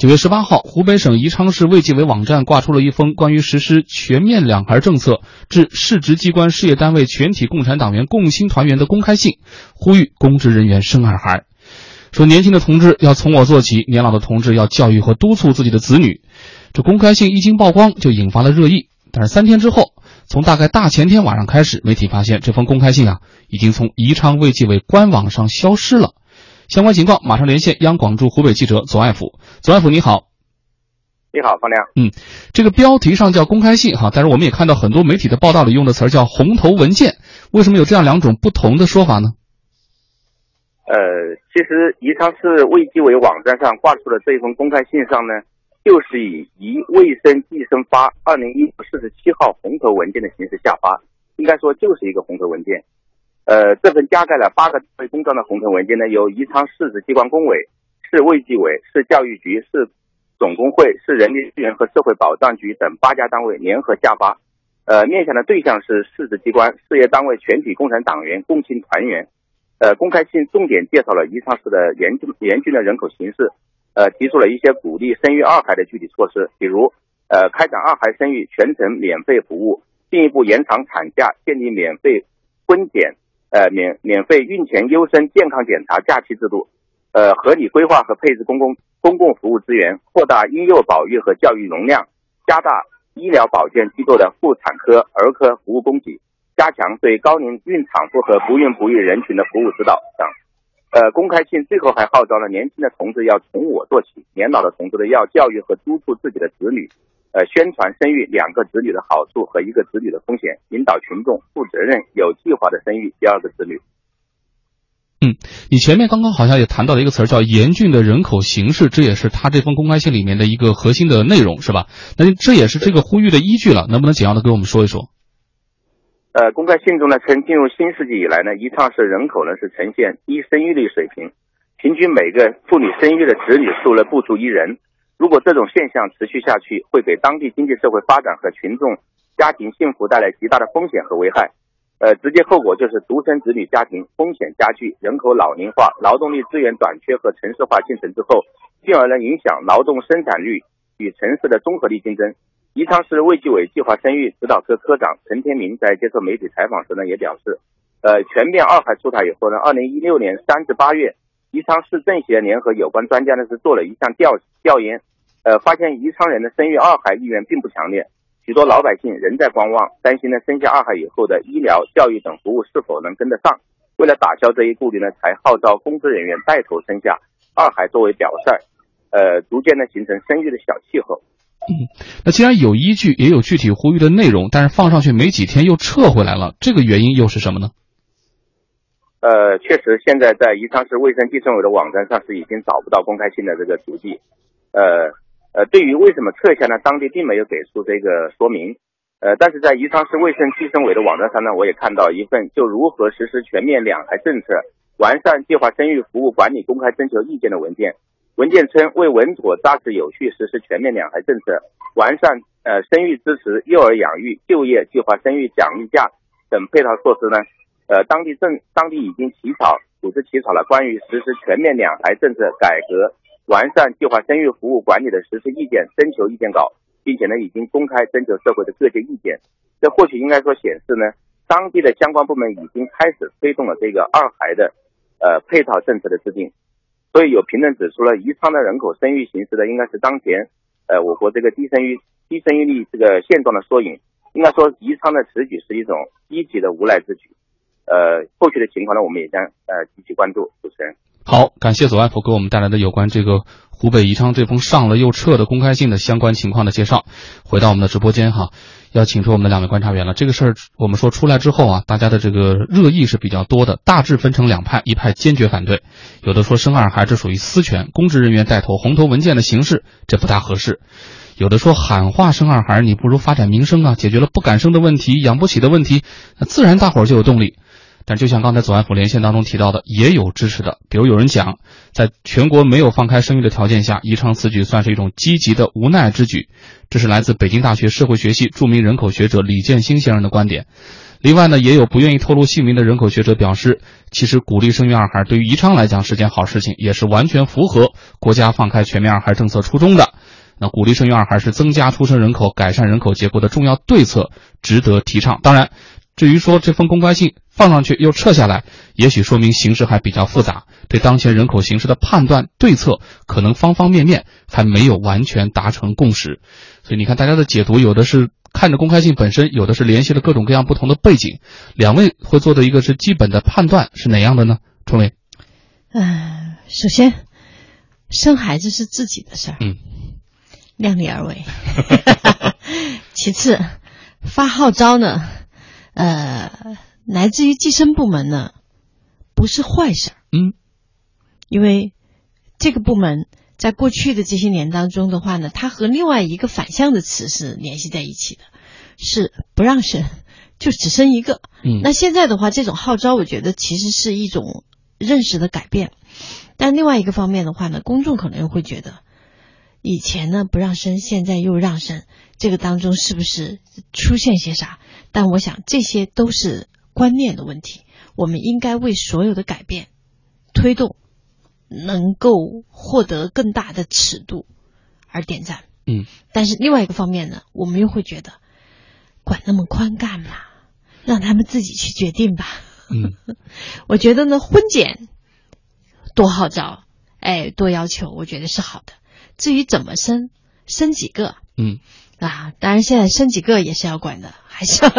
九月十八号，湖北省宜昌市卫计委网站挂出了一封关于实施全面两孩政策致市直机关、事业单位全体共产党员共青团员的公开信，呼吁公职人员生二孩。说年轻的同志要从我做起，年老的同志要教育和督促自己的子女。这公开信一经曝光，就引发了热议。但是三天之后，从大概大前天晚上开始，媒体发现这封公开信啊，已经从宜昌卫计委官网上消失了。相关情况，马上连线央广驻湖北记者左爱甫。左爱甫，你好。你好，方亮。嗯，这个标题上叫公开信哈，但是我们也看到很多媒体的报道里用的词儿叫红头文件，为什么有这样两种不同的说法呢？呃，其实宜昌市卫计委网站上挂出的这一封公开信上呢，就是以宜卫生计生发二零一四十七号红头文件的形式下发，应该说就是一个红头文件。呃，这份加盖了八个单公章的红头文件呢，由宜昌市直机关工委、市卫计委、市教育局、市总工会、市人力资源和社会保障局等八家单位联合下发。呃，面向的对象是市直机关、事业单位全体共产党员、共青团员。呃，公开信重点介绍了宜昌市的严峻严峻的人口形势，呃，提出了一些鼓励生育二孩的具体措施，比如，呃，开展二孩生育全程免费服务，进一步延长产假，建立免费婚检，呃，免免费孕前优生健康检查假期制度，呃，合理规划和配置公共公共服务资源，扩大婴幼保育和教育容量，加大医疗保健机构的妇产科、儿科服务供给。加强对高龄孕产妇和不孕不育人群的服务指导等。呃，公开信最后还号召了年轻的同志要从我做起，年老的同志呢要教育和督促自己的子女，呃，宣传生育两个子女的好处和一个子女的风险，引导群众负责任、有计划的生育第二个子女。嗯，你前面刚刚好像也谈到了一个词儿叫严峻的人口形势，这也是他这封公开信里面的一个核心的内容，是吧？那这也是这个呼吁的依据了，能不能简要的给我们说一说？呃，公开信中呢称，进入新世纪以来呢，宜昌市人口呢是呈现低生育率水平，平均每个妇女生育的子女数呢不足一人。如果这种现象持续下去，会给当地经济社会发展和群众家庭幸福带来极大的风险和危害。呃，直接后果就是独生子女家庭风险加剧，人口老龄化、劳动力资源短缺和城市化进程之后，进而呢影响劳动生产率与城市的综合力竞争。宜昌市卫计委计划生育指导科科长陈天明在接受媒体采访时呢，也表示，呃，全面二孩出台以后呢，二零一六年三至八月，宜昌市政协联合有关专家呢是做了一项调调研，呃，发现宜昌人的生育二孩意愿并不强烈，许多老百姓仍在观望，担心呢生下二孩以后的医疗、教育等服务是否能跟得上。为了打消这一顾虑呢，才号召公职人员带头生下二孩作为表率，呃，逐渐的形成生育的小气候。嗯，那既然有依据，也有具体呼吁的内容，但是放上去没几天又撤回来了，这个原因又是什么呢？呃，确实，现在在宜昌市卫生计生委的网站上是已经找不到公开信的这个足迹。呃呃，对于为什么撤销呢？当地并没有给出这个说明。呃，但是在宜昌市卫生计生委的网站上呢，我也看到一份就如何实施全面两孩政策、完善计划生育服务管理公开征求意见的文件。文件称，为稳妥扎实有序实施全面两孩政策，完善呃生育支持、幼儿养育、就业、计划生育奖励假等配套措施呢，呃，当地政当地已经起草组织起草了关于实施全面两孩政策改革、完善计划生育服务管理的实施意见征求意见稿，并且呢，已经公开征求社会的各界意见。这或许应该说显示呢，当地的相关部门已经开始推动了这个二孩的呃配套政策的制定。所以有评论指出了，宜昌的人口生育形势呢，应该是当前，呃，我国这个低生育、低生育率这个现状的缩影。应该说，宜昌的此举是一种积极的无奈之举。呃，后续的情况呢，我们也将呃积极关注。主持人，好，感谢左外婆给我们带来的有关这个湖北宜昌这封上了又撤的公开信的相关情况的介绍。回到我们的直播间哈。要请出我们的两位观察员了。这个事儿我们说出来之后啊，大家的这个热议是比较多的，大致分成两派，一派坚决反对，有的说生二孩这属于私权，公职人员带头红头文件的形式，这不大合适；有的说喊话生二孩，你不如发展民生啊，解决了不敢生的问题、养不起的问题，那自然大伙儿就有动力。但就像刚才左岸府连线当中提到的，也有支持的，比如有人讲，在全国没有放开生育的条件下，宜昌此举算是一种积极的无奈之举。这是来自北京大学社会学系著名人口学者李建新先生的观点。另外呢，也有不愿意透露姓名的人口学者表示，其实鼓励生育二孩对于宜昌来讲是件好事情，也是完全符合国家放开全面二孩政策初衷的。那鼓励生育二孩是增加出生人口、改善人口结构的重要对策，值得提倡。当然，至于说这封公开信放上去又撤下来，也许说明形势还比较复杂，对当前人口形势的判断对策可能方方面面还没有完全达成共识。所以你看，大家的解读有的是看着公开信本身，有的是联系了各种各样不同的背景。两位会做的一个是基本的判断是哪样的呢？春伟，嗯，首先，生孩子是自己的事儿，嗯，量力而为。其次，发号召呢，呃，来自于计生部门呢，不是坏事儿，嗯，因为这个部门在过去的这些年当中的话呢，它和另外一个反向的词是联系在一起的，是不让生，就只生一个。嗯那现在的话，这种号召，我觉得其实是一种认识的改变。但另外一个方面的话呢，公众可能又会觉得，以前呢不让生，现在又让生，这个当中是不是出现些啥？但我想这些都是观念的问题，我们应该为所有的改变推动能够获得更大的尺度而点赞。嗯，但是另外一个方面呢，我们又会觉得管那么宽干嘛？让他们自己去决定吧。嗯，我觉得呢，婚检多号召，哎，多要求，我觉得是好的。至于怎么生，生几个嗯啊？当然，现在生几个也是要管的，还是要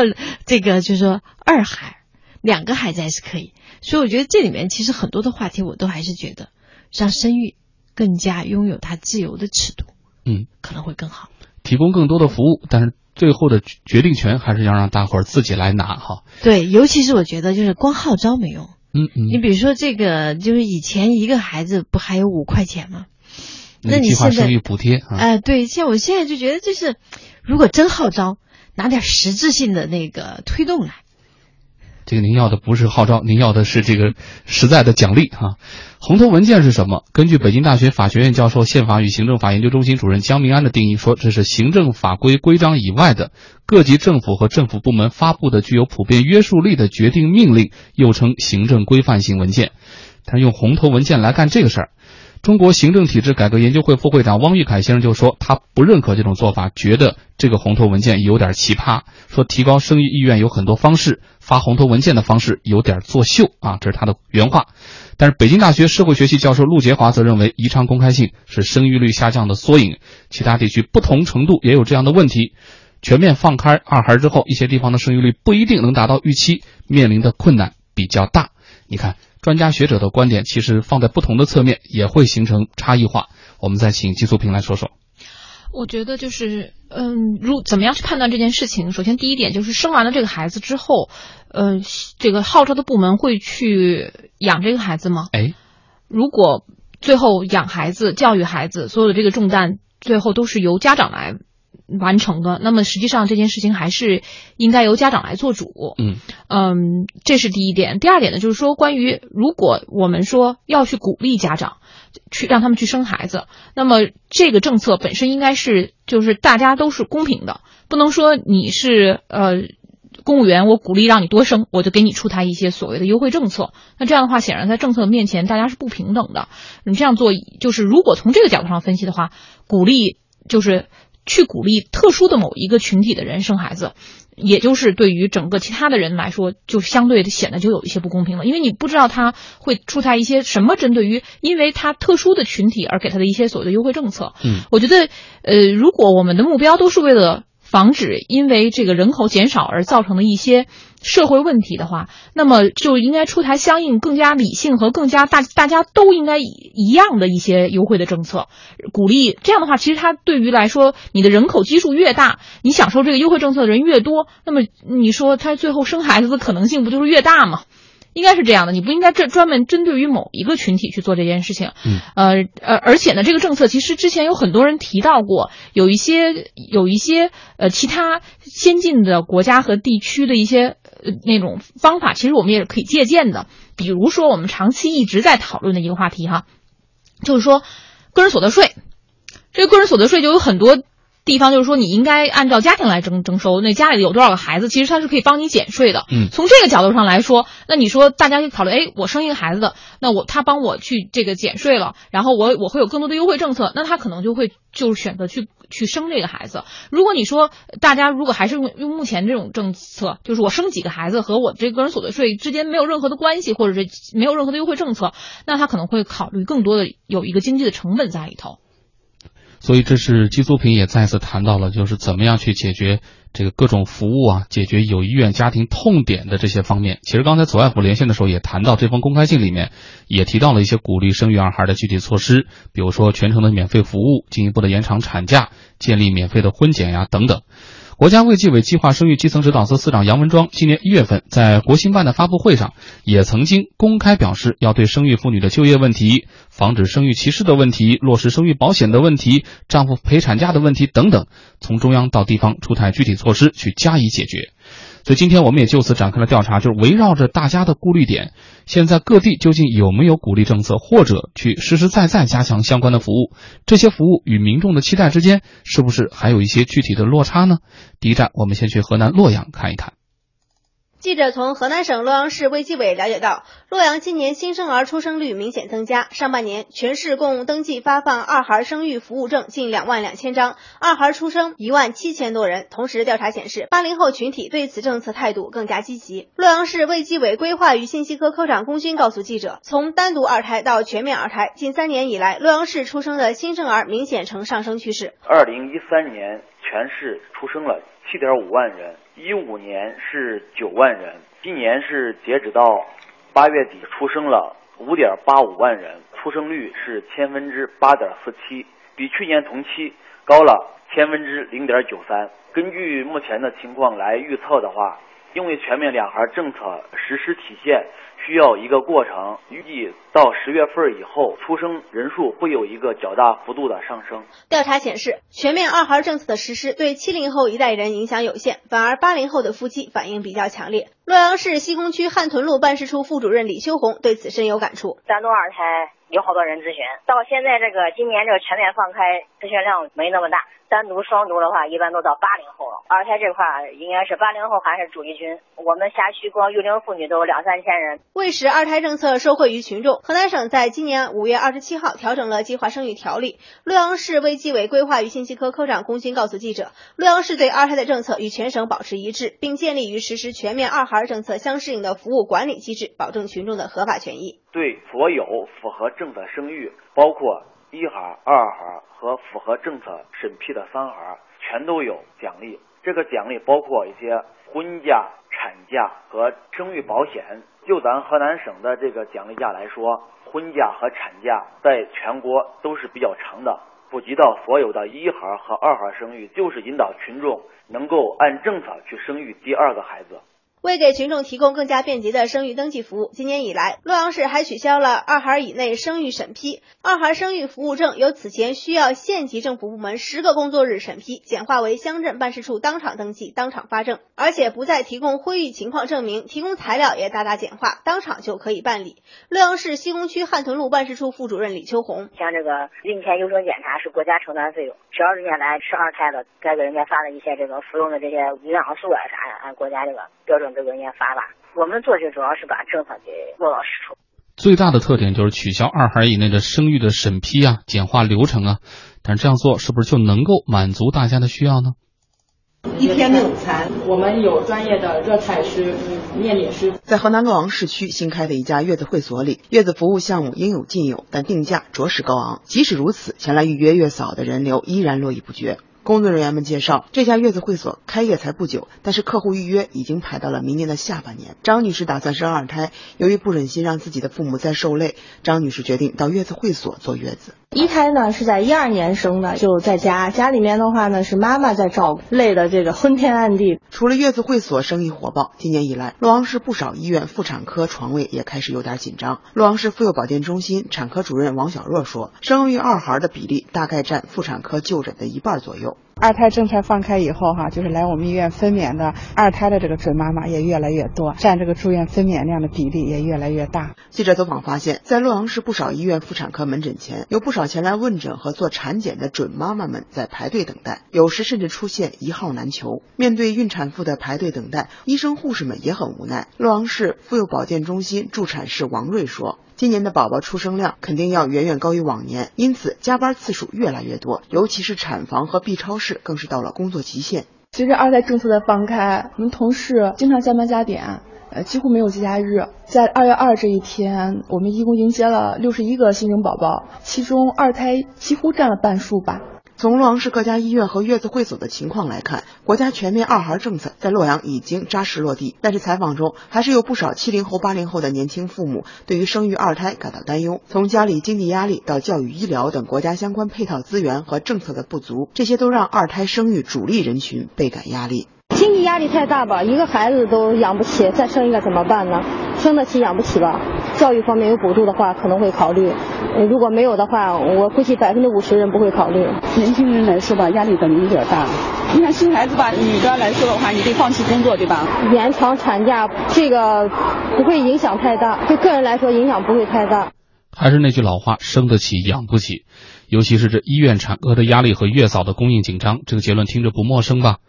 这个，就是说二孩、两个孩子还是可以。所以我觉得这里面其实很多的话题，我都还是觉得让生育更加拥有它自由的尺度，嗯，可能会更好。提供更多的服务，但是最后的决定权还是要让大伙儿自己来拿哈。对，尤其是我觉得就是光号召没用。嗯嗯，你比如说这个，就是以前一个孩子不还有五块钱吗？那你计划生育补贴啊，哎、对，像我现在就觉得，就是如果真号召，拿点实质性的那个推动来。这个您要的不是号召，您要的是这个实在的奖励哈。红头文件是什么？根据北京大学法学院教授、宪法与行政法研究中心主任江明安的定义说，这是行政法规规章以外的各级政府和政府部门发布的具有普遍约束力的决定命令，又称行政规范性文件。他用红头文件来干这个事儿，中国行政体制改革研究会副会长汪玉凯先生就说，他不认可这种做法，觉得这个红头文件有点奇葩，说提高生育意愿有很多方式，发红头文件的方式有点作秀啊，这是他的原话。但是北京大学社会学系教授陆杰华则认为，宜昌公开性是生育率下降的缩影，其他地区不同程度也有这样的问题。全面放开二孩之后，一些地方的生育率不一定能达到预期，面临的困难比较大。你看，专家学者的观点其实放在不同的侧面，也会形成差异化。我们再请季素平来说说。我觉得就是，嗯，如怎么样去判断这件事情？首先，第一点就是生完了这个孩子之后，呃，这个号召的部门会去养这个孩子吗？哎，如果最后养孩子、教育孩子，所有的这个重担最后都是由家长来完成的，那么实际上这件事情还是应该由家长来做主。嗯嗯，这是第一点。第二点呢，就是说关于如果我们说要去鼓励家长去让他们去生孩子，那么这个政策本身应该是就是大家都是公平的，不能说你是呃。公务员，我鼓励让你多生，我就给你出台一些所谓的优惠政策。那这样的话，显然在政策面前大家是不平等的。你这样做，就是如果从这个角度上分析的话，鼓励就是去鼓励特殊的某一个群体的人生孩子，也就是对于整个其他的人来说，就相对的显得就有一些不公平了，因为你不知道他会出台一些什么针对于因为他特殊的群体而给他的一些所谓的优惠政策。嗯，我觉得，呃，如果我们的目标都是为了防止因为这个人口减少而造成的一些社会问题的话，那么就应该出台相应更加理性和更加大大家都应该一样的一些优惠的政策，鼓励这样的话，其实它对于来说，你的人口基数越大，你享受这个优惠政策的人越多，那么你说他最后生孩子的可能性不就是越大吗？应该是这样的，你不应该这专门针对于某一个群体去做这件事情。嗯，呃呃，而且呢，这个政策其实之前有很多人提到过，有一些有一些呃其他先进的国家和地区的一些呃那种方法，其实我们也是可以借鉴的。比如说，我们长期一直在讨论的一个话题哈，就是说个人所得税。这个个人所得税就有很多地方就是说，你应该按照家庭来征征收。那家里有多少个孩子，其实他是可以帮你减税的。嗯，从这个角度上来说，那你说大家可以考虑，哎，我生一个孩子的，那我他帮我去这个减税了，然后我我会有更多的优惠政策，那他可能就会就选择去去生这个孩子。如果你说大家如果还是用用目前这种政策，就是我生几个孩子和我这个人所得税之间没有任何的关系，或者是没有任何的优惠政策，那他可能会考虑更多的有一个经济的成本在里头。所以，这是季苏平也再次谈到了，就是怎么样去解决这个各种服务啊，解决有意愿家庭痛点的这些方面。其实刚才左爱虎连线的时候也谈到，这封公开信里面也提到了一些鼓励生育二孩的具体措施，比如说全程的免费服务，进一步的延长产假，建立免费的婚检呀等等。国家卫计委计划生育基层指导司司长杨文庄今年一月份在国新办的发布会上，也曾经公开表示，要对生育妇女的就业问题、防止生育歧视的问题、落实生育保险的问题、丈夫陪产假的问题等等，从中央到地方出台具体措施去加以解决。所以今天我们也就此展开了调查，就是围绕着大家的顾虑点，现在各地究竟有没有鼓励政策，或者去实实在在加强相关的服务？这些服务与民众的期待之间，是不是还有一些具体的落差呢？第一站，我们先去河南洛阳看一看。记者从河南省洛阳市卫计委了解到，洛阳今年新生儿出生率明显增加。上半年，全市共登记发放二孩生育服务证近两万两千张，二孩出生一万七千多人。同时，调查显示，八零后群体对此政策态度更加积极。洛阳市卫计委规划与信息科科长龚军告诉记者，从单独二胎到全面二胎，近三年以来，洛阳市出生的新生儿明显呈上升趋势。二零一三年，全市出生了七点五万人。一五年是九万人，今年是截止到八月底出生了五点八五万人，出生率是千分之八点四七，比去年同期高了千分之零点九三。根据目前的情况来预测的话，因为全面两孩政策实施体现。需要一个过程，预计到十月份以后，出生人数会有一个较大幅度的上升。调查显示，全面二孩政策的实施对七零后一代人影响有限，反而八零后的夫妻反应比较强烈。洛阳市西工区汉屯路办事处副主任李秋红对此深有感触。单独二胎有好多人咨询，到现在这个今年这个全面放开，咨询量没那么大。单独、双独的话，一般都到八零后了。二胎这块应该是八零后还是主力军。我们辖区光育龄妇女都有两三千人。为使二胎政策受惠于群众，河南省在今年五月二十七号调整了计划生育条例。洛阳市卫计委规划与信息科科长龚军告诉记者，洛阳市对二胎的政策与全省保持一致，并建立与实施全面二孩政策相适应的服务管理机制，保证群众的合法权益。对所有符合政策生育，包括。一孩、二孩和符合政策审批的三孩，全都有奖励。这个奖励包括一些婚假、产假和生育保险。就咱河南省的这个奖励假来说，婚假和产假在全国都是比较长的，普及到所有的一孩和二孩生育，就是引导群众能够按政策去生育第二个孩子。为给群众提供更加便捷的生育登记服务，今年以来，洛阳市还取消了二孩以内生育审批。二孩生育服务证由此前需要县级政府部门十个工作日审批，简化为乡镇办事处当场登记、当场发证，而且不再提供婚育情况证明，提供材料也大大简化，当场就可以办理。洛阳市西工区汉屯路办事处副主任李秋红：像这个孕前优生检查是国家承担费用，只要人家来吃二胎的，该给人家发的一些这个服用的这些营养素啊啥的，按国家这个标准。都给人家发吧。我们做就主要是把政策给落到实处。最大的特点就是取消二孩以内的生育的审批啊，简化流程啊。但是这样做是不是就能够满足大家的需要呢？一天的午餐，我们有专业的热菜师、面点师。在河南洛阳市区新开的一家月子会所里，月子服务项目应有尽有，但定价着实高昂。即使如此，前来预约月嫂的人流依然络绎不绝。工作人员们介绍，这家月子会所开业才不久，但是客户预约已经排到了明年的下半年。张女士打算生二胎，由于不忍心让自己的父母再受累，张女士决定到月子会所坐月子。一胎呢是在一二年生的，就在家，家里面的话呢是妈妈在照顾，累的这个昏天暗地。除了月子会所生意火爆，今年以来，洛阳市不少医院妇产科床位也开始有点紧张。洛阳市妇幼保健中心产科主任王小若说，生育二孩的比例大概占妇产科就诊的一半左右。二胎政策放开以后哈，就是来我们医院分娩的二胎的这个准妈妈也越来越多，占这个住院分娩量的比例也越来越大。记者走访发现，在洛阳市不少医院妇产科门诊前，有不少前来问诊和做产检的准妈妈们在排队等待，有时甚至出现一号难求。面对孕产妇的排队等待，医生护士们也很无奈。洛阳市妇幼保健中心助产士王瑞说。今年的宝宝出生量肯定要远远高于往年，因此加班次数越来越多，尤其是产房和 B 超室更是到了工作极限。随着二胎政策的放开，我们同事经常加班加点，呃，几乎没有节假日。在二月二这一天，我们一共迎接了六十一个新生宝宝，其中二胎几乎占了半数吧。从洛阳市各家医院和月子会所的情况来看，国家全面二孩政策在洛阳已经扎实落地。但是采访中还是有不少七零后、八零后的年轻父母对于生育二胎感到担忧。从家里经济压力到教育、医疗等国家相关配套资源和政策的不足，这些都让二胎生育主力人群倍感压力。经济压力太大吧，一个孩子都养不起，再生一个怎么办呢？生得起养不起吧？教育方面有补助的话，可能会考虑；如果没有的话，我估计百分之五十人不会考虑。年轻人来说吧，压力可能有点大。你看生孩子吧，女的来说的话，你得放弃工作，对吧？延长产假这个不会影响太大，对个人来说影响不会太大。还是那句老话，生得起养不起，尤其是这医院产科的压力和月嫂的供应紧张，这个结论听着不陌生吧？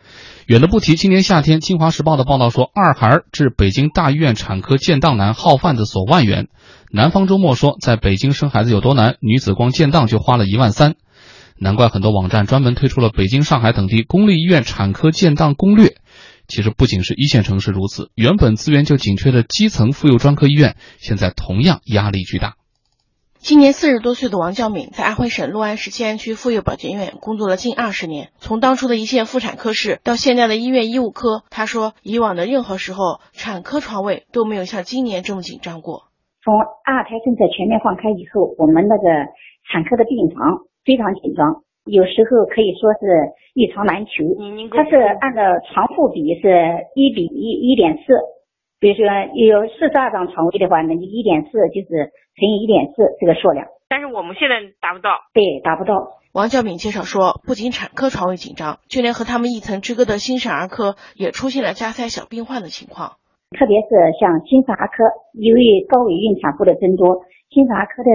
远的不提，今年夏天，《京华时报》的报道说，二孩致北京大医院产科建档难，耗贩子索万元。南方周末说，在北京生孩子有多难，女子光建档就花了一万三。难怪很多网站专门推出了北京、上海等地公立医院产科建档攻略。其实不仅是一线城市如此，原本资源就紧缺的基层妇幼专科医院，现在同样压力巨大。今年四十多岁的王教敏在安徽省六安市静安区妇幼保健院工作了近二十年，从当初的一线妇产科室到现在的医院医务科，他说，以往的任何时候产科床位都没有像今年这么紧张过。从二胎政策全面放开以后，我们那个产科的病房非常紧张，有时候可以说是一床难求。它是按照床户比是一比一一点四。比如说有四十二张床位的话，那就一点四就是乘以一点四这个数量。但是我们现在达不到。对，达不到。王教敏介绍说，不仅产科床位紧张，就连和他们一层之隔的新生儿科也出现了加塞小病患的情况。特别是像新生儿科，由于高危孕产妇的增多，新生儿科的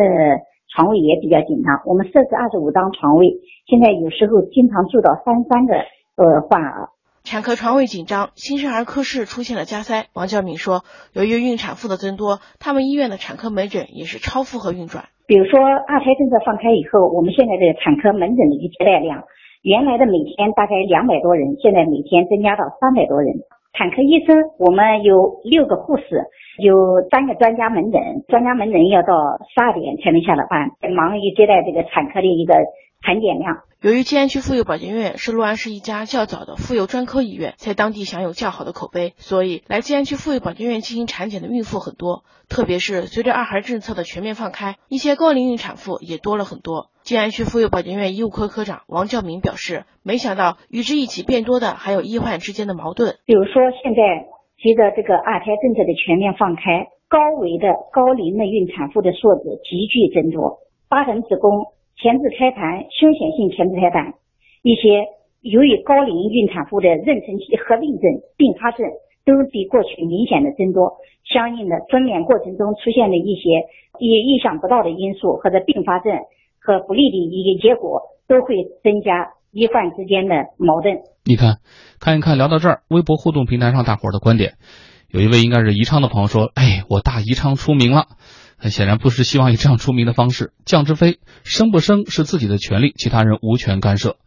床位也比较紧张。我们设置二十五张床位，现在有时候经常住到三三个呃患儿。产科床位紧张，新生儿科室出现了加塞。王教敏说，由于孕产妇的增多，他们医院的产科门诊也是超负荷运转。比如说二胎政策放开以后，我们现在的产科门诊的一个接待量，原来的每天大概两百多人，现在每天增加到三百多人。产科医生我们有六个护士，有三个专家门诊，专家门诊要到十二点才能下了班，忙于接待这个产科的一个。产检量。由于静安区妇幼保健院是六安市一家较早的妇幼专科医院，在当地享有较好的口碑，所以来静安区妇幼保健院进行产检的孕妇很多。特别是随着二孩政策的全面放开，一些高龄孕产妇也多了很多。静安区妇幼保健院医务科科长王教明表示，没想到与之一起变多的还有医患之间的矛盾。比如说，现在随着这个二胎政策的全面放开，高危的高龄的孕产妇的数字急剧增多，八成子宫。前置胎盘、凶险性前置胎盘，一些由于高龄孕产妇的妊娠期合并症、并发症都比过去明显的增多，相应的分娩过程中出现的一些意意想不到的因素或者并发症和不利的一个结果，都会增加医患之间的矛盾。你看，看一看，聊到这儿，微博互动平台上大伙儿的观点，有一位应该是宜昌的朋友说：“哎，我大宜昌出名了。”很显然不是希望以这样出名的方式。降之非生不生是自己的权利，其他人无权干涉。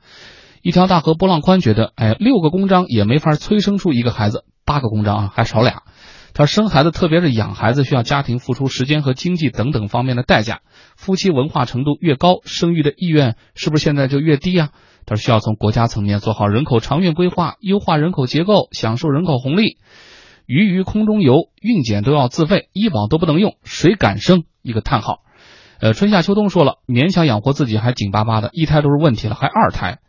一条大河波浪宽觉得，哎，六个公章也没法催生出一个孩子，八个公章啊还少俩。他说生孩子，特别是养孩子，需要家庭付出时间和经济等等方面的代价。夫妻文化程度越高，生育的意愿是不是现在就越低呀？他说需要从国家层面做好人口长远规划，优化人口结构，享受人口红利。鱼鱼空中游，孕检都要自费，医保都不能用，谁敢生？一个叹号。呃，春夏秋冬说了，勉强养活自己还紧巴巴的，一胎都是问题了，还二胎。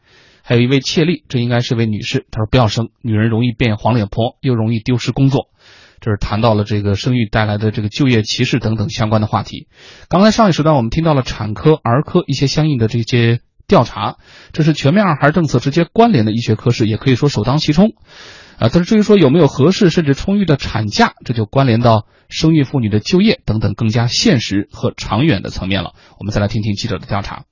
还有一位切丽，这应该是位女士，她说不要生，女人容易变黄脸婆，又容易丢失工作。这是谈到了这个生育带来的这个就业歧视等等相关的话题。刚才上一时段我们听到了产科、儿科一些相应的这些。调查，这是全面二孩政策直接关联的医学科室，也可以说首当其冲。啊，但是至于说有没有合适甚至充裕的产假，这就关联到生育妇女的就业等等更加现实和长远的层面了。我们再来听听记者的调查。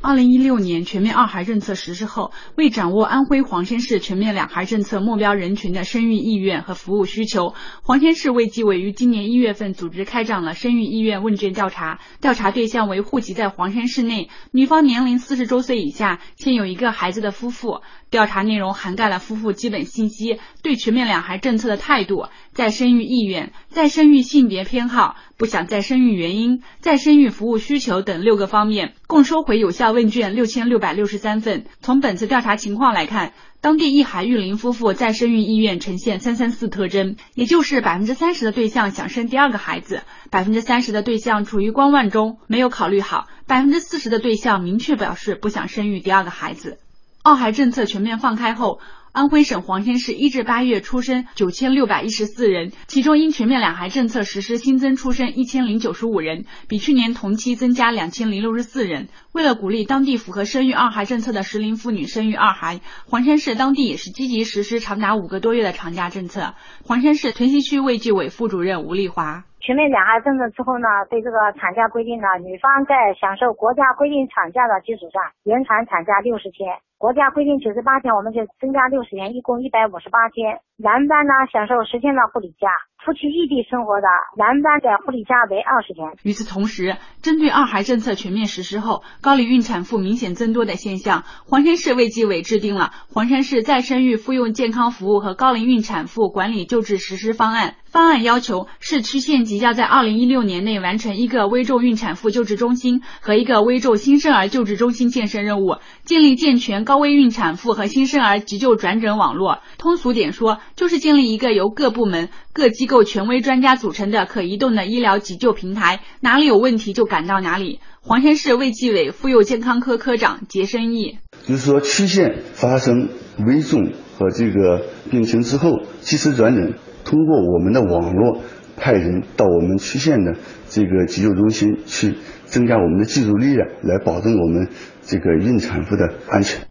二零一六年全面二孩政策实施后，为掌握安徽黄山市全面两孩政策目标人群的生育意愿和服务需求，黄山市卫计委于今年一月份组织开展了生育意愿问卷调查。调查对象为户籍在黄山市内、女方年龄四十周岁以下、现有一个孩子的夫妇。调查内容涵盖了夫妇基本信息、对全面两孩政策的态度、再生育意愿、再生育性别偏好、不想再生育原因、再生育服务需求等六个方面，共收回有效问卷六千六百六十三份。从本次调查情况来看，当地一孩育龄夫妇再生育意愿呈现三三四特征，也就是百分之三十的对象想生第二个孩子，百分之三十的对象处于观望中，没有考虑好，百分之四十的对象明确表示不想生育第二个孩子。二孩政策全面放开后，安徽省黄山市一至八月出生九千六百一十四人，其中因全面两孩政策实施新增出生一千零九十五人，比去年同期增加两千零六十四人。为了鼓励当地符合生育二孩政策的适龄妇女生育二孩，黄山市当地也是积极实施长达五个多月的长假政策。黄山市屯溪区卫计委副主任吴丽华。全面两孩政策之后呢，对这个产假规定呢，女方在享受国家规定产假的基础上，延长产假六十天。国家规定九十八天，我们就增加六十天，一共一百五十八天。男班呢，享受十天的护理假。夫妻异地生活的，男班的护理假为二十天。与此同时，针对二孩政策全面实施后，高龄孕产妇明显增多的现象，黄山市卫计委制定了《黄山市再生育妇幼健康服务和高龄孕产妇管理救治实施方案》。方案要求，市区县级要在二零一六年内完成一个危重孕产妇救治中心和一个危重新生儿救治中心建设任务，建立健全高危孕产妇和新生儿急救转诊网络。通俗点说，就是建立一个由各部门、各机构权威专家组成的可移动的医疗急救平台，哪里有问题就赶到哪里。黄山市卫计委妇幼健康科科长杰生义，就是说，区县发生危重和这个病情之后，及时转诊。通过我们的网络派人到我们区县的这个急救中心去，增加我们的技术力量，来保证我们这个孕产妇的安全。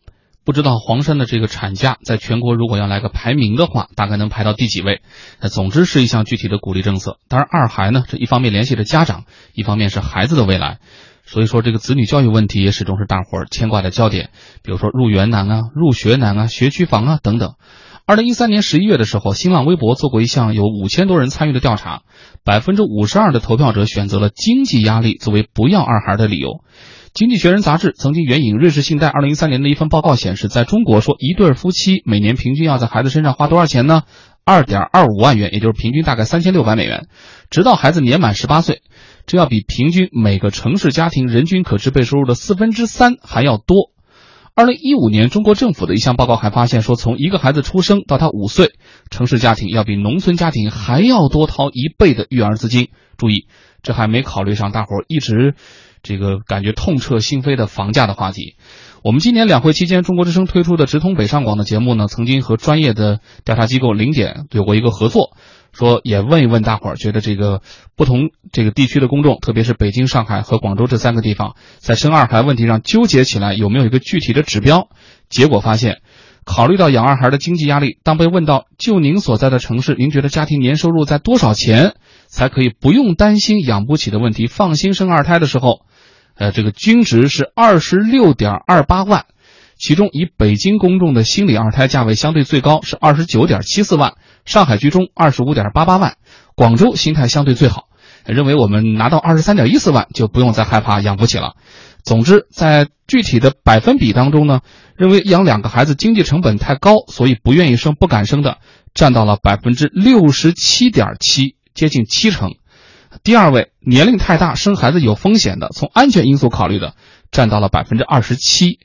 不知道黄山的这个产假在全国如果要来个排名的话，大概能排到第几位？那总之是一项具体的鼓励政策。当然，二孩呢，这一方面联系着家长，一方面是孩子的未来。所以说，这个子女教育问题也始终是大伙儿牵挂的焦点。比如说入园难啊、入学难啊、学区房啊等等。二零一三年十一月的时候，新浪微博做过一项有五千多人参与的调查，百分之五十二的投票者选择了经济压力作为不要二孩的理由。经济学人杂志曾经援引瑞士信贷二零一三年的一份报告显示，在中国说一对夫妻每年平均要在孩子身上花多少钱呢？二点二五万元，也就是平均大概三千六百美元，直到孩子年满十八岁，这要比平均每个城市家庭人均可支配收入的四分之三还要多。二零一五年，中国政府的一项报告还发现说，从一个孩子出生到他五岁，城市家庭要比农村家庭还要多掏一倍的育儿资金。注意，这还没考虑上大伙一直这个感觉痛彻心扉的房价的话题。我们今年两会期间，中国之声推出的直通北上广的节目呢，曾经和专业的调查机构零点有过一个合作。说也问一问大伙儿，觉得这个不同这个地区的公众，特别是北京、上海和广州这三个地方，在生二孩问题上纠结起来有没有一个具体的指标？结果发现，考虑到养二孩的经济压力，当被问到就您所在的城市，您觉得家庭年收入在多少钱才可以不用担心养不起的问题，放心生二胎的时候，呃，这个均值是二十六点二八万。其中以北京公众的心理二胎价位相对最高，是二十九点七四万；上海居中二十五点八八万；广州心态相对最好，认为我们拿到二十三点一四万就不用再害怕养不起了。总之，在具体的百分比当中呢，认为养两个孩子经济成本太高，所以不愿意生、不敢生的，占到了百分之六十七点七，接近七成。第二位，年龄太大生孩子有风险的，从安全因素考虑的，占到了百分之二十七。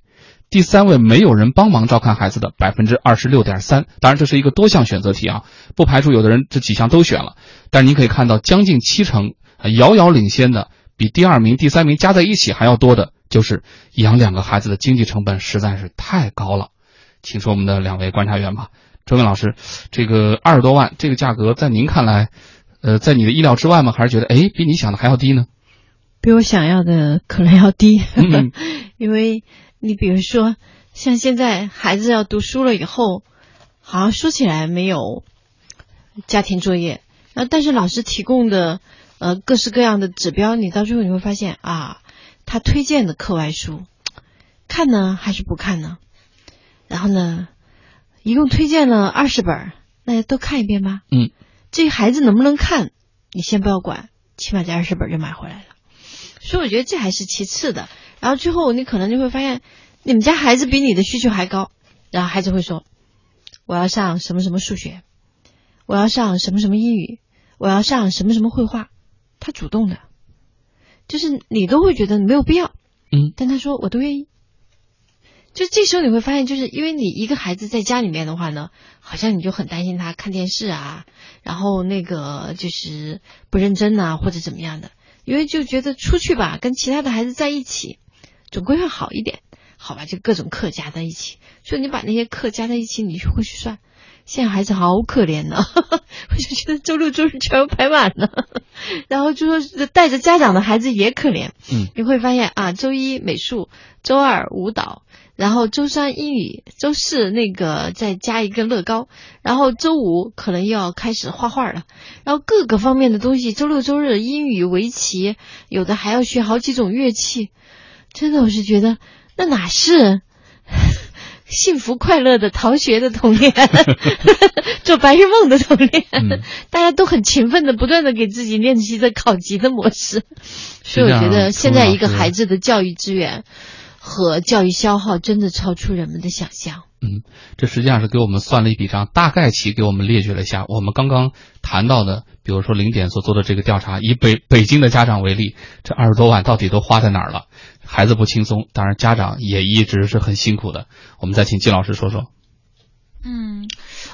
第三位没有人帮忙照看孩子的百分之二十六点三，当然这是一个多项选择题啊，不排除有的人这几项都选了，但您可以看到将近七成，遥遥领先的，比第二名、第三名加在一起还要多的，就是养两个孩子的经济成本实在是太高了。请说我们的两位观察员吧，周文老师，这个二十多万这个价格在您看来，呃，在你的意料之外吗？还是觉得哎比你想的还要低呢？比我想要的可能要低，因为。你比如说，像现在孩子要读书了以后，好像说起来没有家庭作业，然后但是老师提供的呃各式各样的指标，你到最后你会发现啊，他推荐的课外书看呢还是不看呢？然后呢，一共推荐了二十本，那都看一遍吧。嗯，至于孩子能不能看，你先不要管，起码这二十本就买回来了。所以我觉得这还是其次的。然后最后你可能就会发现，你们家孩子比你的需求还高，然后孩子会说：“我要上什么什么数学，我要上什么什么英语，我要上什么什么绘画。”他主动的，就是你都会觉得没有必要。嗯，但他说我都愿意。就这时候你会发现，就是因为你一个孩子在家里面的话呢，好像你就很担心他看电视啊，然后那个就是不认真啊，或者怎么样的。因为就觉得出去吧，跟其他的孩子在一起，总归会好一点，好吧？就各种课加在一起，所以你把那些课加在一起，你就会去算。现在孩子好可怜呢，我就觉得周六周日全部排满了，然后就说带着家长的孩子也可怜。嗯，你会发现啊，周一美术，周二舞蹈。然后周三英语，周四那个再加一个乐高，然后周五可能又要开始画画了，然后各个方面的东西，周六周日英语、围棋，有的还要学好几种乐器，真的我是觉得那哪是 幸福快乐的逃学的童年，做白日梦的童年，大家都很勤奋的不断的给自己练习着考级的模式，所以我觉得现在一个孩子的教育资源。和教育消耗真的超出人们的想象。嗯，这实际上是给我们算了一笔账，大概其给我们列举了一下我们刚刚谈到的，比如说零点所做的这个调查，以北北京的家长为例，这二十多万到底都花在哪儿了？孩子不轻松，当然家长也一直是很辛苦的。我们再请金老师说说。嗯，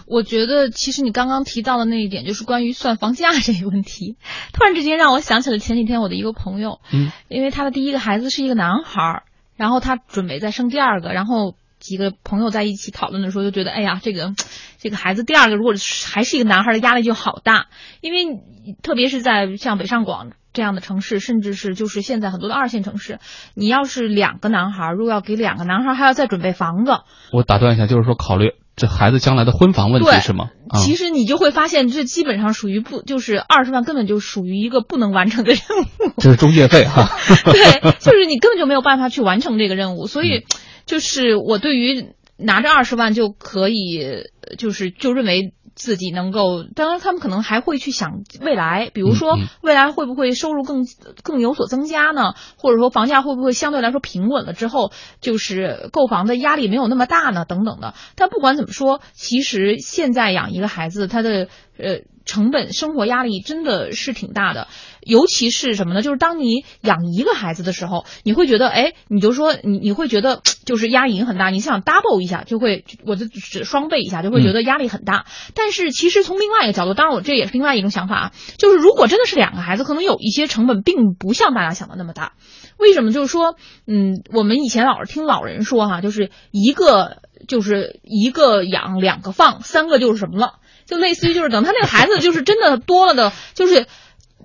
我觉得其实你刚刚提到的那一点，就是关于算房价这个问题，突然之间让我想起了前几天我的一个朋友，嗯，因为他的第一个孩子是一个男孩儿。然后他准备再生第二个，然后几个朋友在一起讨论的时候，就觉得，哎呀，这个这个孩子第二个如果还是一个男孩儿的压力就好大，因为特别是在像北上广这样的城市，甚至是就是现在很多的二线城市，你要是两个男孩儿，如果要给两个男孩儿还要再准备房子，我打断一下，就是说考虑。这孩子将来的婚房问题是吗？其实你就会发现，这基本上属于不就是二十万根本就属于一个不能完成的任务。这是中介费哈。对，就是你根本就没有办法去完成这个任务，所以就是我对于拿着二十万就可以，就是就认为。自己能够，当然他们可能还会去想未来，比如说未来会不会收入更更有所增加呢？或者说房价会不会相对来说平稳了之后，就是购房的压力没有那么大呢？等等的。但不管怎么说，其实现在养一个孩子，他的呃。成本生活压力真的是挺大的，尤其是什么呢？就是当你养一个孩子的时候，你会觉得，哎，你就说你你会觉得 就是压力很大，你想 double 一下就会，我就只双倍一下就会觉得压力很大。但是其实从另外一个角度，当然我这也是另外一种想法啊，就是如果真的是两个孩子，可能有一些成本并不像大家想的那么大。为什么？就是说，嗯，我们以前老是听老人说哈，就是一个就是一个养两个放，三个就是什么了。就类似于就是等他那个孩子就是真的多了的，就是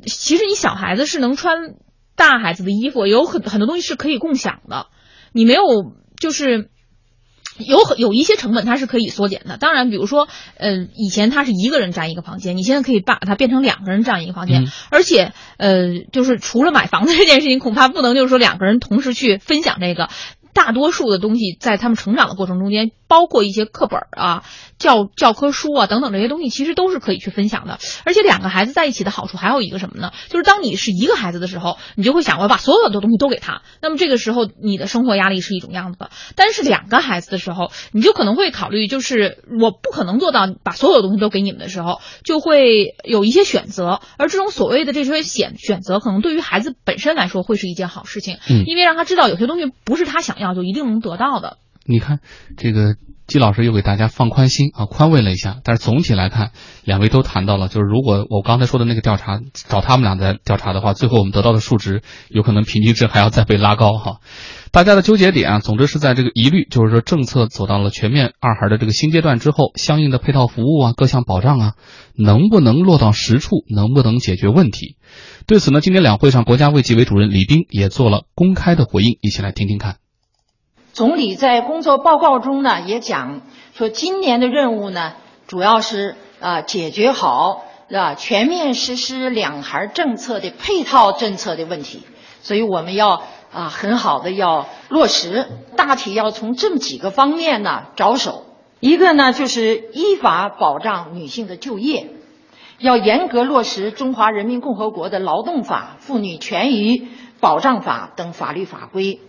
其实你小孩子是能穿大孩子的衣服，有很很多东西是可以共享的。你没有就是有很有一些成本它是可以缩减的。当然，比如说，呃，以前他是一个人占一个房间，你现在可以把它变成两个人占一个房间，而且呃，就是除了买房子这件事情，恐怕不能就是说两个人同时去分享这个。大多数的东西在他们成长的过程中间，包括一些课本啊、教教科书啊等等这些东西，其实都是可以去分享的。而且两个孩子在一起的好处还有一个什么呢？就是当你是一个孩子的时候，你就会想我要把所有的东西都给他。那么这个时候你的生活压力是一种样子的。但是两个孩子的时候，你就可能会考虑，就是我不可能做到把所有东西都给你们的时候，就会有一些选择。而这种所谓的这些选选择，可能对于孩子本身来说会是一件好事情，嗯，因为让他知道有些东西不是他想。要就一定能得到的。你看，这个季老师又给大家放宽心啊，宽慰了一下。但是总体来看，两位都谈到了，就是如果我刚才说的那个调查找他们俩在调查的话，最后我们得到的数值有可能平均值还要再被拉高哈。大家的纠结点啊，总之是在这个疑虑，就是说政策走到了全面二孩的这个新阶段之后，相应的配套服务啊、各项保障啊，能不能落到实处，能不能解决问题？对此呢，今天两会上，国家卫计委主任李斌也做了公开的回应，一起来听听看。总理在工作报告中呢也讲说，今年的任务呢主要是啊解决好啊全面实施两孩政策的配套政策的问题，所以我们要啊很好的要落实，大体要从这么几个方面呢着手。一个呢就是依法保障女性的就业，要严格落实《中华人民共和国的劳动法》《妇女权益保障法》等法律法规。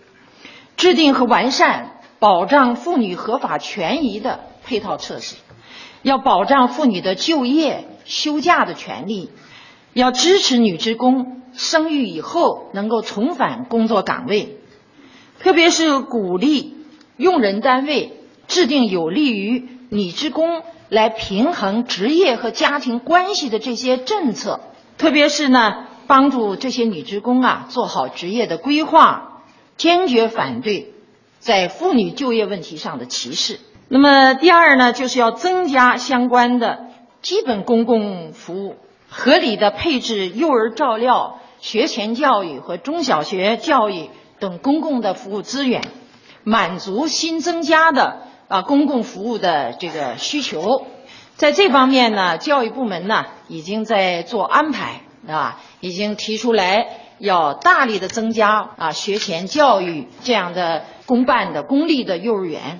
制定和完善保障妇女合法权益的配套措施，要保障妇女的就业、休假的权利，要支持女职工生育以后能够重返工作岗位，特别是鼓励用人单位制定有利于女职工来平衡职业和家庭关系的这些政策，特别是呢，帮助这些女职工啊做好职业的规划。坚决反对在妇女就业问题上的歧视。那么，第二呢，就是要增加相关的基本公共服务，合理的配置幼儿照料、学前教育和中小学教育等公共的服务资源，满足新增加的啊公共服务的这个需求。在这方面呢，教育部门呢已经在做安排啊，已经提出来。要大力的增加啊学前教育这样的公办的公立的幼儿园，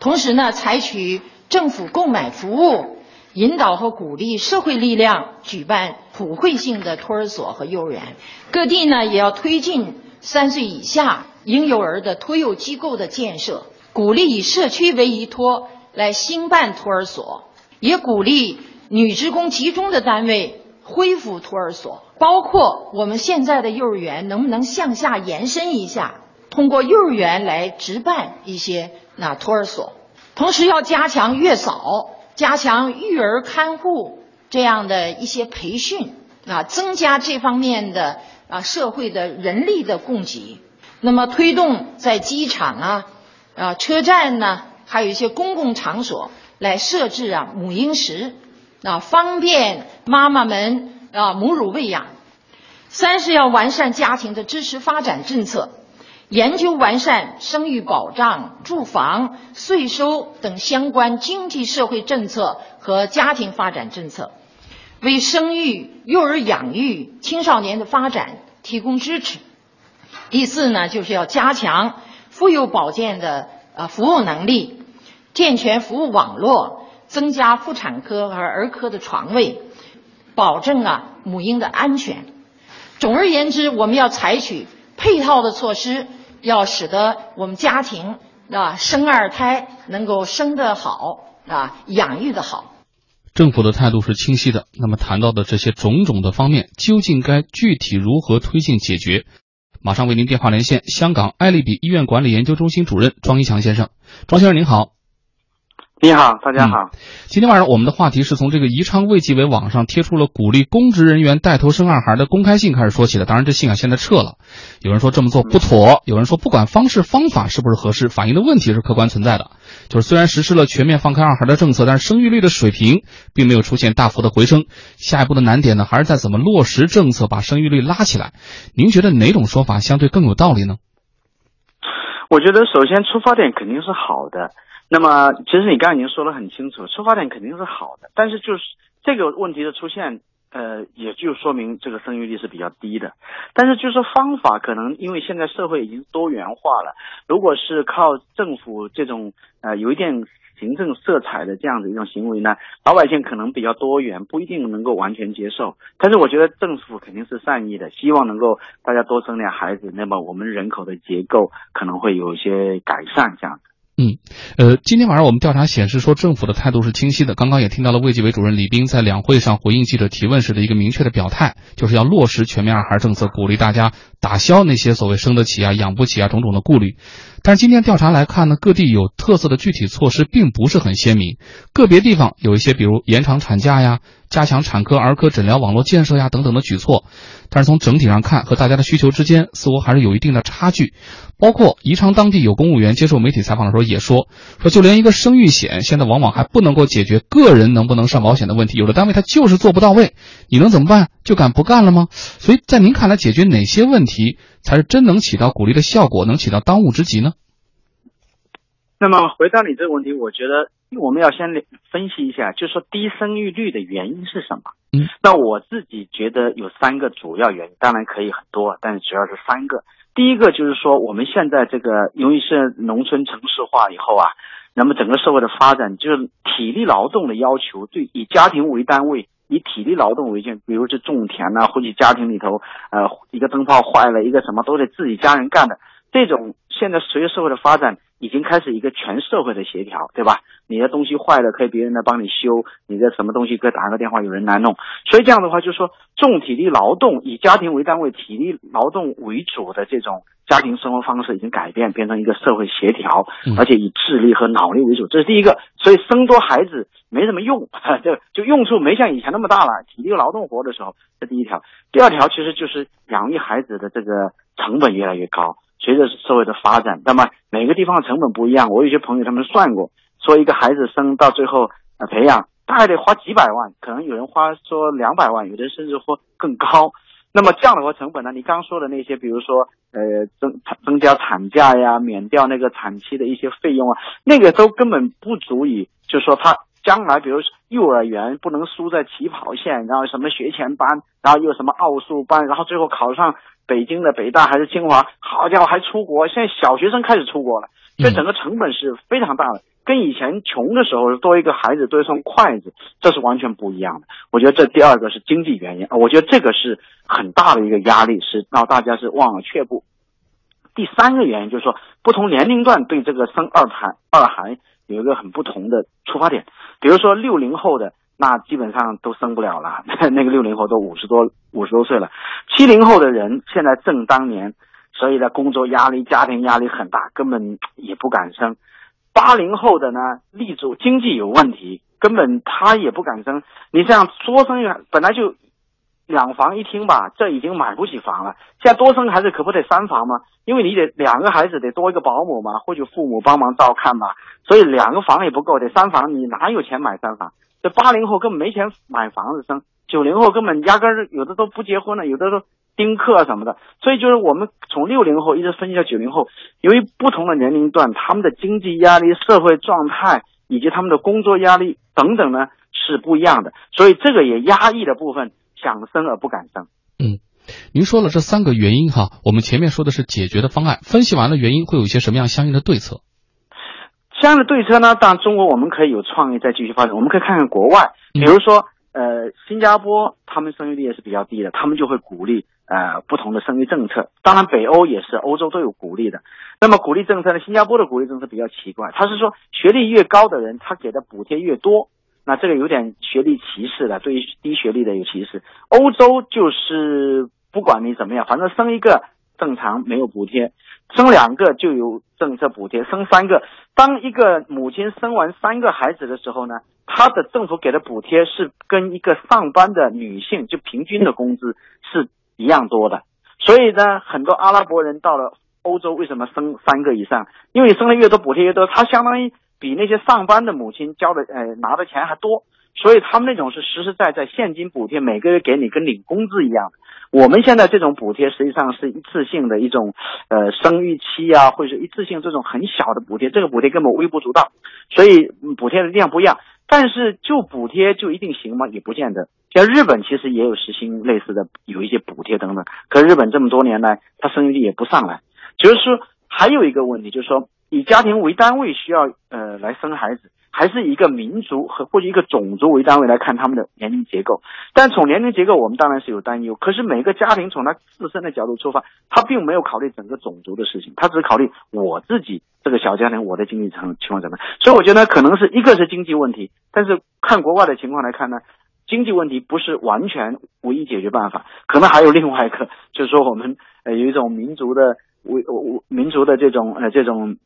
同时呢，采取政府购买服务引导和鼓励社会力量举办普惠性的托儿所和幼儿园。各地呢也要推进三岁以下婴幼儿的托幼机构的建设，鼓励以社区为依托来兴办托儿所，也鼓励女职工集中的单位。恢复托儿所，包括我们现在的幼儿园，能不能向下延伸一下？通过幼儿园来直办一些那托儿所，同时要加强月嫂、加强育儿看护这样的一些培训啊，增加这方面的啊社会的人力的供给。那么，推动在机场啊、啊车站呢，还有一些公共场所来设置啊母婴室。啊，方便妈妈们啊母乳喂养。三是要完善家庭的支持发展政策，研究完善生育保障、住房、税收等相关经济社会政策和家庭发展政策，为生育、幼儿养育、青少年的发展提供支持。第四呢，就是要加强妇幼保健的呃服务能力，健全服务网络。增加妇产科和儿科的床位，保证啊母婴的安全。总而言之，我们要采取配套的措施，要使得我们家庭啊生二胎能够生得好啊，养育得好。政府的态度是清晰的。那么谈到的这些种种的方面，究竟该具体如何推进解决？马上为您电话连线香港爱丽比医院管理研究中心主任庄一强先生。庄先生您好。你好，大家好。今天晚上我们的话题是从这个宜昌卫计委网上贴出了鼓励公职人员带头生二孩的公开信开始说起的。当然，这信啊现在撤了。有人说这么做不妥，有人说不管方式方法是不是合适，反映的问题是客观存在的。就是虽然实施了全面放开二孩的政策，但是生育率的水平并没有出现大幅的回升。下一步的难点呢，还是在怎么落实政策，把生育率拉起来。您觉得哪种说法相对更有道理呢？我觉得首先出发点肯定是好的。那么，其实你刚才已经说得很清楚，出发点肯定是好的，但是就是这个问题的出现，呃，也就说明这个生育率是比较低的。但是就是方法可能因为现在社会已经多元化了，如果是靠政府这种呃有一点行政色彩的这样的一种行为呢，老百姓可能比较多元，不一定能够完全接受。但是我觉得政府肯定是善意的，希望能够大家多生点孩子，那么我们人口的结构可能会有一些改善这样。嗯，呃，今天晚上我们调查显示说，政府的态度是清晰的。刚刚也听到了卫计委主任李斌在两会上回应记者提问时的一个明确的表态，就是要落实全面二孩政策，鼓励大家打消那些所谓生得起啊、养不起啊种种的顾虑。但是今天调查来看呢，各地有特色的具体措施并不是很鲜明，个别地方有一些，比如延长产假呀。加强产科、儿科诊疗网络建设呀，等等的举措，但是从整体上看，和大家的需求之间似乎还是有一定的差距。包括宜昌当地有公务员接受媒体采访的时候也说，说就连一个生育险，现在往往还不能够解决个人能不能上保险的问题，有的单位他就是做不到位，你能怎么办？就敢不干了吗？所以在您看来，解决哪些问题才是真能起到鼓励的效果，能起到当务之急呢？那么回答你这个问题，我觉得我们要先分析一下，就是说低生育率的原因是什么？嗯，那我自己觉得有三个主要原因，当然可以很多，但是主要是三个。第一个就是说，我们现在这个由于是农村城市化以后啊，那么整个社会的发展，就是体力劳动的要求，对以家庭为单位，以体力劳动为先，比如是种田呐、或者家庭里头呃一个灯泡坏了，一个什么都得自己家人干的，这种现在随着社会的发展，已经开始一个全社会的协调，对吧？你的东西坏了，可以别人来帮你修；你的什么东西可以打个电话，有人来弄。所以这样的话，就是说重体力劳动，以家庭为单位、体力劳动为主的这种家庭生活方式已经改变，变成一个社会协调，而且以智力和脑力为主。这是第一个。所以生多孩子没什么用，就 就用处没像以前那么大了。体力劳动活的时候，这第一条。第二条其实就是养育孩子的这个成本越来越高，随着社会的发展，那么每个地方的成本不一样。我有些朋友他们算过。说一个孩子生到最后呃培养大概得花几百万，可能有人花说两百万，有的甚至说更高。那么这样的话成本呢？你刚说的那些，比如说呃增增加产假呀，免掉那个产期的一些费用啊，那个都根本不足以，就是说他将来比如幼儿园不能输在起跑线，然后什么学前班，然后又什么奥数班，然后最后考上北京的北大还是清华，好家伙还出国，现在小学生开始出国了，这整个成本是非常大的。跟以前穷的时候多一个孩子多一双筷子，这是完全不一样的。我觉得这第二个是经济原因啊，我觉得这个是很大的一个压力，是让大家是望而却步。第三个原因就是说，不同年龄段对这个生二胎二孩有一个很不同的出发点。比如说六零后的，那基本上都生不了了，那个六零后都五十多五十多岁了。七零后的人现在正当年，所以呢工作压力、家庭压力很大，根本也不敢生。八零后的呢，立足经济有问题，根本他也不敢生。你这样多生一，本来就两房一厅吧，这已经买不起房了。现在多生孩子可不得三房吗？因为你得两个孩子得多一个保姆嘛，或者父母帮忙照看嘛。所以两个房也不够，得三房。你哪有钱买三房？这八零后根本没钱买房子生，九零后根本压根儿有的都不结婚了，有的都。丁克什么的，所以就是我们从六零后一直分析到九零后，由于不同的年龄段，他们的经济压力、社会状态以及他们的工作压力等等呢是不一样的，所以这个也压抑的部分，想生而不敢生。嗯，您说了这三个原因哈，我们前面说的是解决的方案，分析完了原因，会有一些什么样相应的对策？相应的对策呢，当然中国我们可以有创意再继续发展，我们可以看看国外，比如说呃新加坡，他们生育率也是比较低的，他们就会鼓励。呃，不同的生育政策，当然北欧也是，欧洲都有鼓励的。那么鼓励政策呢？新加坡的鼓励政策比较奇怪，他是说学历越高的人，他给的补贴越多。那这个有点学历歧视的，对于低学历的有歧视。欧洲就是不管你怎么样，反正生一个正常没有补贴，生两个就有政策补贴，生三个，当一个母亲生完三个孩子的时候呢，她的政府给的补贴是跟一个上班的女性就平均的工资是。一样多的，所以呢，很多阿拉伯人到了欧洲，为什么生三个以上？因为你生的越多，补贴越多，他相当于比那些上班的母亲交的呃拿的钱还多，所以他们那种是实实在在现金补贴，每个月给你跟领工资一样。我们现在这种补贴实际上是一次性的一种呃生育期啊，或者是一次性这种很小的补贴，这个补贴根本微不足道，所以补贴的量不一样。但是就补贴就一定行吗？也不见得。像日本其实也有实行类似的，有一些补贴等等。可日本这么多年来，它生育率也不上来。就是说，还有一个问题，就是说，以家庭为单位需要呃来生孩子。还是以一个民族和或者一个种族为单位来看他们的年龄结构，但从年龄结构我们当然是有担忧。可是每个家庭从他自身的角度出发，他并没有考虑整个种族的事情，他只考虑我自己这个小家庭我的经济情情况怎么样。所以我觉得可能是一个是经济问题，但是看国外的情况来看呢，经济问题不是完全唯一解决办法，可能还有另外一个，就是说我们呃有一种民族的为民族的这种呃这种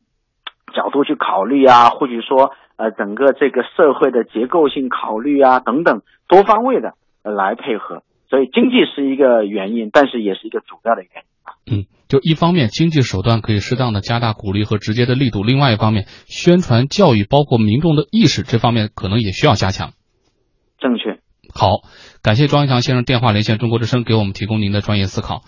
角度去考虑啊，或者说。呃，整个这个社会的结构性考虑啊，等等，多方位的来配合，所以经济是一个原因，但是也是一个主要的原因。嗯，就一方面经济手段可以适当的加大鼓励和直接的力度，另外一方面宣传教育包括民众的意识这方面可能也需要加强。正确。好，感。谢庄一强先生电话连线中国之声，给我们提供您的专业思考。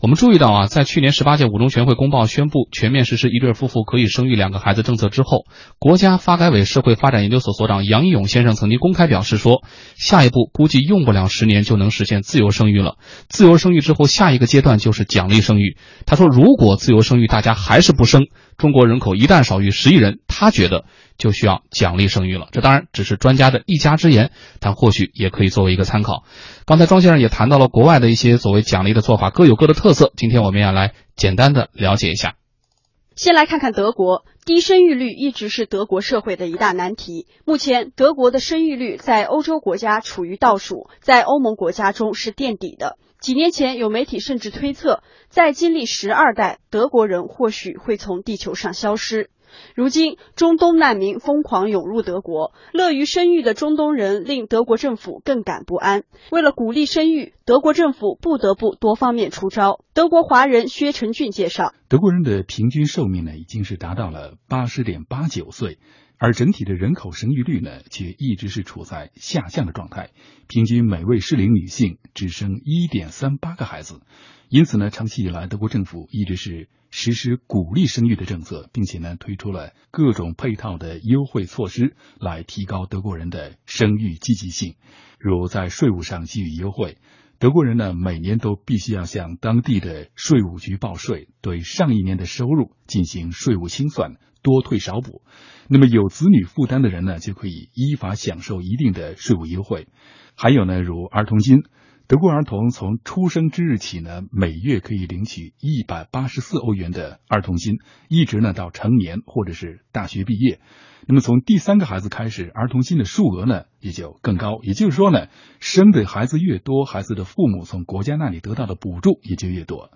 我们注意到啊，在去年十八届五中全会公报宣布全面实施一对夫妇可以生育两个孩子政策之后，国家发改委社会发展研究所所长杨义勇先生曾经公开表示说，下一步估计用不了十年就能实现自由生育了。自由生育之后，下一个阶段就是奖励生育。他说，如果自由生育大家还是不生，中国人口一旦少于十亿人，他觉得就需要奖励生育了。这当然只是专家的一家之言，但或许也可以作为一个参考。刚才庄先生也谈到了国外的一些所谓奖励的做法，各有各的特色。今天我们要来简单的了解一下。先来看看德国，低生育率一直是德国社会的一大难题。目前，德国的生育率在欧洲国家处于倒数，在欧盟国家中是垫底的。几年前，有媒体甚至推测，在经历十二代，德国人或许会从地球上消失。如今，中东难民疯狂涌入德国，乐于生育的中东人令德国政府更感不安。为了鼓励生育，德国政府不得不多方面出招。德国华人薛成俊介绍，德国人的平均寿命呢，已经是达到了八十点八九岁，而整体的人口生育率呢，却一直是处在下降的状态，平均每位适龄女性只生一点三八个孩子。因此呢，长期以来，德国政府一直是实施鼓励生育的政策，并且呢，推出了各种配套的优惠措施，来提高德国人的生育积极性。如在税务上给予优惠，德国人呢每年都必须要向当地的税务局报税，对上一年的收入进行税务清算，多退少补。那么有子女负担的人呢，就可以依法享受一定的税务优惠。还有呢，如儿童金。德国儿童从出生之日起呢，每月可以领取一百八十四欧元的儿童金，一直呢到成年或者是大学毕业。那么从第三个孩子开始，儿童金的数额呢也就更高。也就是说呢，生的孩子越多，孩子的父母从国家那里得到的补助也就越多。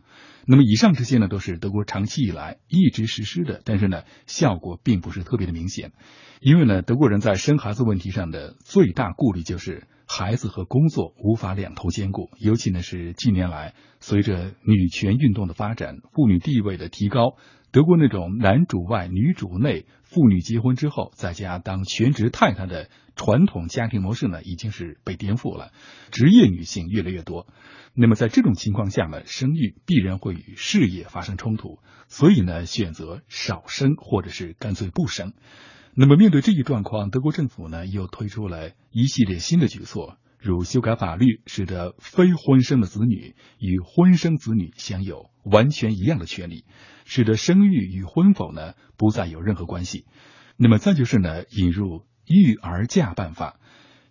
那么以上这些呢，都是德国长期以来一直实施的，但是呢，效果并不是特别的明显。因为呢，德国人在生孩子问题上的最大顾虑就是。孩子和工作无法两头兼顾，尤其呢是近年来随着女权运动的发展，妇女地位的提高，德国那种男主外女主内，妇女结婚之后在家当全职太太的传统家庭模式呢，已经是被颠覆了，职业女性越来越多。那么在这种情况下呢，生育必然会与事业发生冲突，所以呢，选择少生或者是干脆不生。那么，面对这一状况，德国政府呢又推出了一系列新的举措，如修改法律，使得非婚生的子女与婚生子女享有完全一样的权利，使得生育与婚否呢不再有任何关系。那么再就是呢，引入育儿假办法，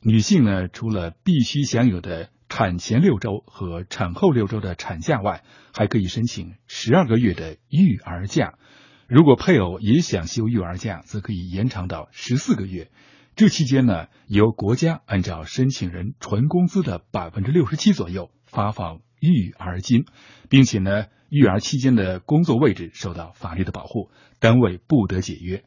女性呢除了必须享有的产前六周和产后六周的产假外，还可以申请十二个月的育儿假。如果配偶也想休育儿假，则可以延长到十四个月。这期间呢，由国家按照申请人纯工资的百分之六十七左右发放育儿金，并且呢，育儿期间的工作位置受到法律的保护，单位不得解约。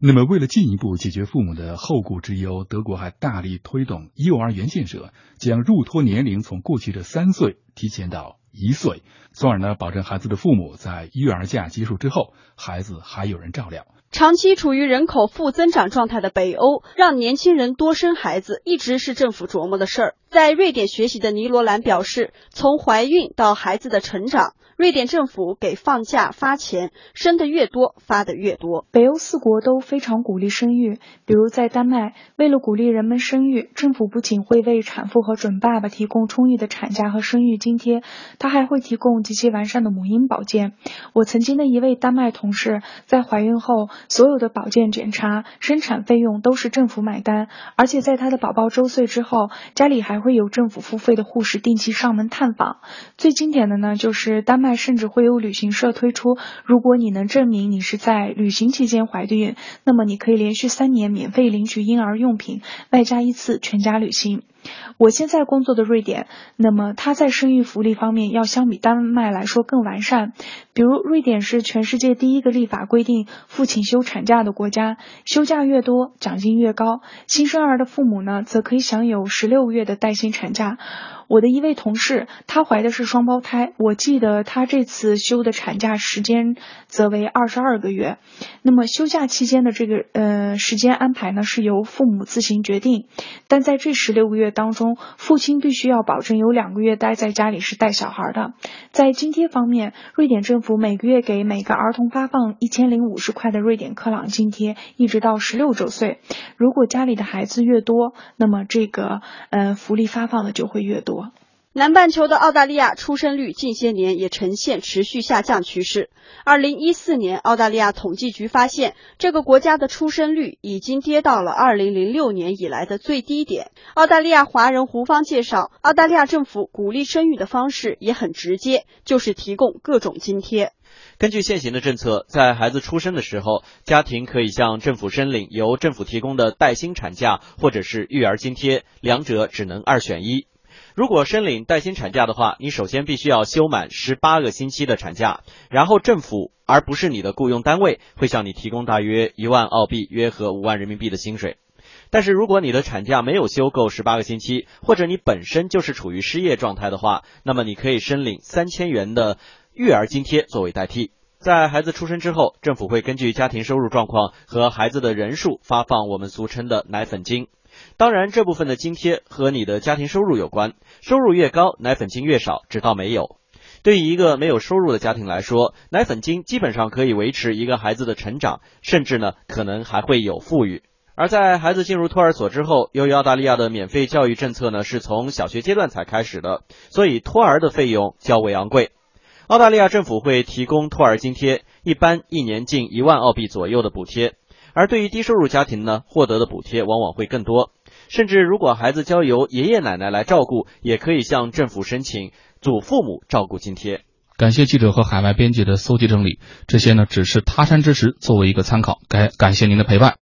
那么，为了进一步解决父母的后顾之忧，德国还大力推动幼儿园建设，将入托年龄从过去的三岁提前到。一岁，从而呢保证孩子的父母在育儿假结束之后，孩子还有人照料。长期处于人口负增长状态的北欧，让年轻人多生孩子一直是政府琢磨的事儿。在瑞典学习的尼罗兰表示，从怀孕到孩子的成长。瑞典政府给放假发钱，生的越多发的越多。北欧四国都非常鼓励生育，比如在丹麦，为了鼓励人们生育，政府不仅会为产妇和准爸爸提供充裕的产假和生育津贴，他还会提供极其完善的母婴保健。我曾经的一位丹麦同事，在怀孕后，所有的保健检查、生产费用都是政府买单，而且在她的宝宝周岁之后，家里还会有政府付费的护士定期上门探访。最经典的呢，就是丹。麦甚至会有旅行社推出，如果你能证明你是在旅行期间怀孕，那么你可以连续三年免费领取婴儿用品，外加一次全家旅行。我现在工作的瑞典，那么它在生育福利方面要相比丹麦来说更完善。比如，瑞典是全世界第一个立法规定父亲休产假的国家，休假越多，奖金越高。新生儿的父母呢，则可以享有十六个月的带薪产假。我的一位同事，她怀的是双胞胎，我记得她这次休的产假时间则为二十二个月。那么休假期间的这个呃时间安排呢，是由父母自行决定。但在这十六个月当中，父亲必须要保证有两个月待在家里是带小孩的。在津贴方面，瑞典政府每个月给每个儿童发放一千零五十块的瑞典克朗津贴，一直到十六周岁。如果家里的孩子越多，那么这个呃福利发放的就会越多南半球的澳大利亚出生率近些年也呈现持续下降趋势。二零一四年，澳大利亚统计局发现，这个国家的出生率已经跌到了二零零六年以来的最低点。澳大利亚华人胡芳介绍，澳大利亚政府鼓励生育的方式也很直接，就是提供各种津贴。根据现行的政策，在孩子出生的时候，家庭可以向政府申领由政府提供的带薪产假或者是育儿津贴，两者只能二选一。如果申领带薪产假的话，你首先必须要休满十八个星期的产假，然后政府而不是你的雇佣单位会向你提供大约一万澳币，约合五万人民币的薪水。但是如果你的产假没有休够十八个星期，或者你本身就是处于失业状态的话，那么你可以申领三千元的育儿津贴作为代替。在孩子出生之后，政府会根据家庭收入状况和孩子的人数发放我们俗称的奶粉金。当然，这部分的津贴和你的家庭收入有关，收入越高，奶粉金越少，直到没有。对于一个没有收入的家庭来说，奶粉金基本上可以维持一个孩子的成长，甚至呢，可能还会有富裕。而在孩子进入托儿所之后，由于澳大利亚的免费教育政策呢是从小学阶段才开始的，所以托儿的费用较为昂贵。澳大利亚政府会提供托儿津贴，一般一年近一万澳币左右的补贴。而对于低收入家庭呢，获得的补贴往往会更多，甚至如果孩子交由爷爷奶奶来照顾，也可以向政府申请祖父母照顾津贴。感谢记者和海外编辑的搜集整理，这些呢只是他山之石，作为一个参考。该感谢您的陪伴。